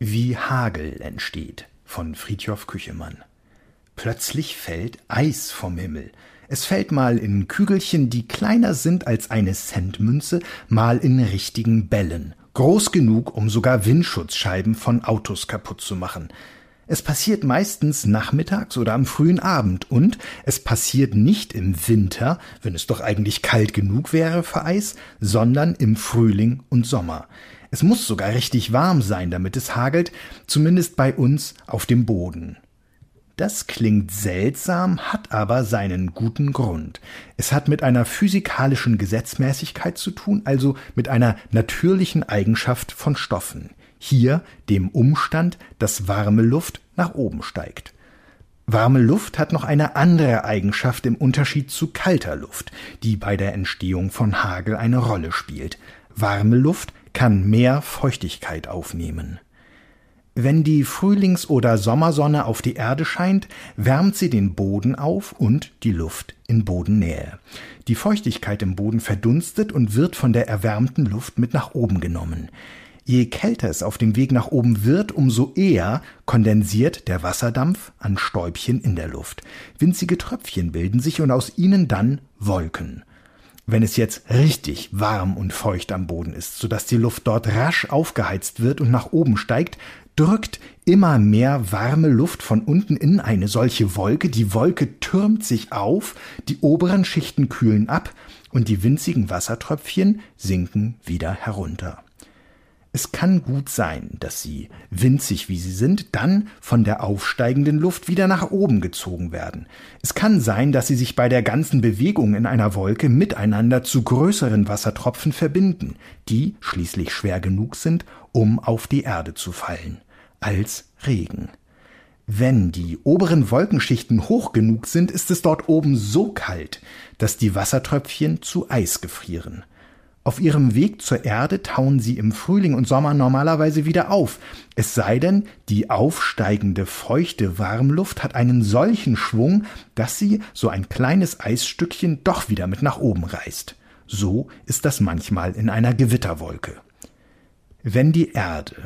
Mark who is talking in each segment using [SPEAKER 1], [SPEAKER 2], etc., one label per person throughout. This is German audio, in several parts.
[SPEAKER 1] Wie Hagel entsteht von Friedhof Küchemann. Plötzlich fällt Eis vom Himmel. Es fällt mal in Kügelchen, die kleiner sind als eine Centmünze, mal in richtigen Bällen, groß genug, um sogar Windschutzscheiben von Autos kaputt zu machen. Es passiert meistens nachmittags oder am frühen Abend und es passiert nicht im Winter, wenn es doch eigentlich kalt genug wäre für Eis, sondern im Frühling und Sommer. Es muss sogar richtig warm sein, damit es hagelt, zumindest bei uns auf dem Boden. Das klingt seltsam, hat aber seinen guten Grund. Es hat mit einer physikalischen Gesetzmäßigkeit zu tun, also mit einer natürlichen Eigenschaft von Stoffen. Hier dem Umstand, dass warme Luft nach oben steigt. Warme Luft hat noch eine andere Eigenschaft im Unterschied zu kalter Luft, die bei der Entstehung von Hagel eine Rolle spielt. Warme Luft kann mehr Feuchtigkeit aufnehmen. Wenn die Frühlings- oder Sommersonne auf die Erde scheint, wärmt sie den Boden auf und die Luft in Bodennähe. Die Feuchtigkeit im Boden verdunstet und wird von der erwärmten Luft mit nach oben genommen. Je kälter es auf dem Weg nach oben wird, umso eher kondensiert der Wasserdampf an Stäubchen in der Luft. Winzige Tröpfchen bilden sich und aus ihnen dann Wolken. Wenn es jetzt richtig warm und feucht am Boden ist, sodass die Luft dort rasch aufgeheizt wird und nach oben steigt, drückt immer mehr warme Luft von unten in eine solche Wolke, die Wolke türmt sich auf, die oberen Schichten kühlen ab und die winzigen Wassertröpfchen sinken wieder herunter. Es kann gut sein, dass sie, winzig wie sie sind, dann von der aufsteigenden Luft wieder nach oben gezogen werden. Es kann sein, dass sie sich bei der ganzen Bewegung in einer Wolke miteinander zu größeren Wassertropfen verbinden, die schließlich schwer genug sind, um auf die Erde zu fallen, als Regen. Wenn die oberen Wolkenschichten hoch genug sind, ist es dort oben so kalt, dass die Wassertröpfchen zu Eis gefrieren. Auf ihrem Weg zur Erde tauen sie im Frühling und Sommer normalerweise wieder auf, es sei denn, die aufsteigende feuchte Warmluft hat einen solchen Schwung, dass sie so ein kleines Eisstückchen doch wieder mit nach oben reißt. So ist das manchmal in einer Gewitterwolke. Wenn die Erde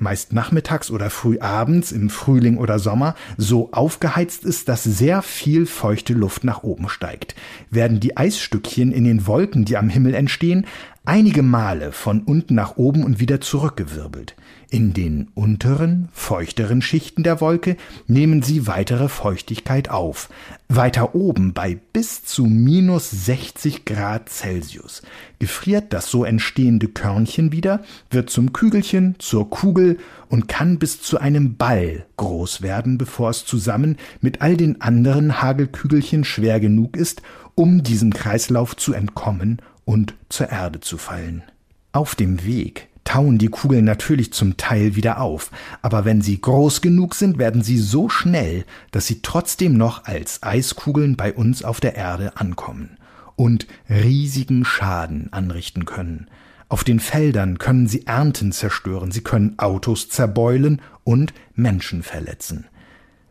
[SPEAKER 1] meist nachmittags oder früh abends im Frühling oder Sommer so aufgeheizt ist, dass sehr viel feuchte Luft nach oben steigt, werden die Eisstückchen in den Wolken, die am Himmel entstehen, einige Male von unten nach oben und wieder zurückgewirbelt. In den unteren, feuchteren Schichten der Wolke nehmen sie weitere Feuchtigkeit auf. Weiter oben bei bis zu minus 60 Grad Celsius gefriert das so entstehende Körnchen wieder, wird zum Kügelchen, zur Kugel und kann bis zu einem Ball groß werden, bevor es zusammen mit all den anderen Hagelkügelchen schwer genug ist, um diesem Kreislauf zu entkommen und zur Erde zu fallen. Auf dem Weg tauen die Kugeln natürlich zum Teil wieder auf, aber wenn sie groß genug sind, werden sie so schnell, dass sie trotzdem noch als Eiskugeln bei uns auf der Erde ankommen und riesigen Schaden anrichten können. Auf den Feldern können sie Ernten zerstören, sie können Autos zerbeulen und Menschen verletzen.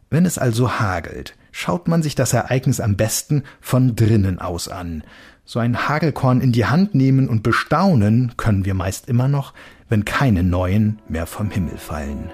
[SPEAKER 1] Wenn es also hagelt, schaut man sich das Ereignis am besten von drinnen aus an, so ein Hagelkorn in die Hand nehmen und bestaunen können wir meist immer noch, wenn keine neuen mehr vom Himmel fallen.